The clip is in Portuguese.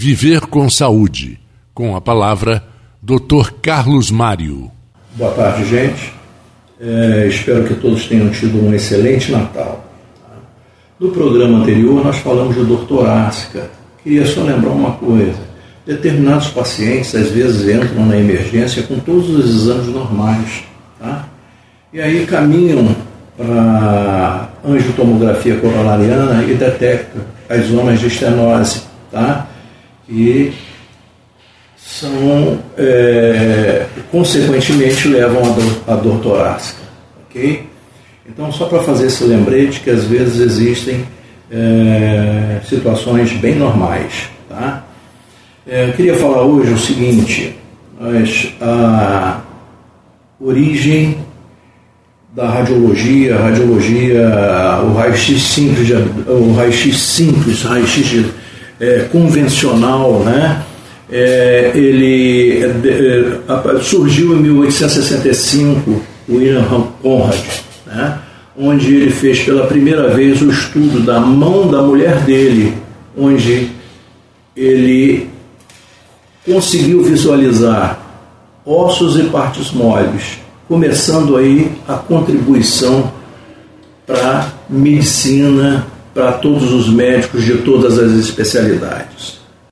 Viver com Saúde, com a palavra Dr. Carlos Mário. Boa tarde, gente. É, espero que todos tenham tido um excelente Natal. No programa anterior, nós falamos de dor torácica. Queria só lembrar uma coisa: determinados pacientes às vezes entram na emergência com todos os exames normais, tá? e aí caminham para angiotomografia coronariana e detectam as zonas de estenose, tá? E são, é, consequentemente, levam a dor, dor torácica. ok? Então, só para fazer esse lembrete que às vezes existem é, situações bem normais. Tá? É, eu queria falar hoje o seguinte: a origem da radiologia, radiologia, o raio-x simples, o raio-x simples, raio-x é, convencional, né? É, ele é, surgiu em 1865, William Conrad, né? onde ele fez pela primeira vez o estudo da mão da mulher dele, onde ele conseguiu visualizar ossos e partes moles, começando aí a contribuição para medicina, para todos os médicos de todas as especialidades.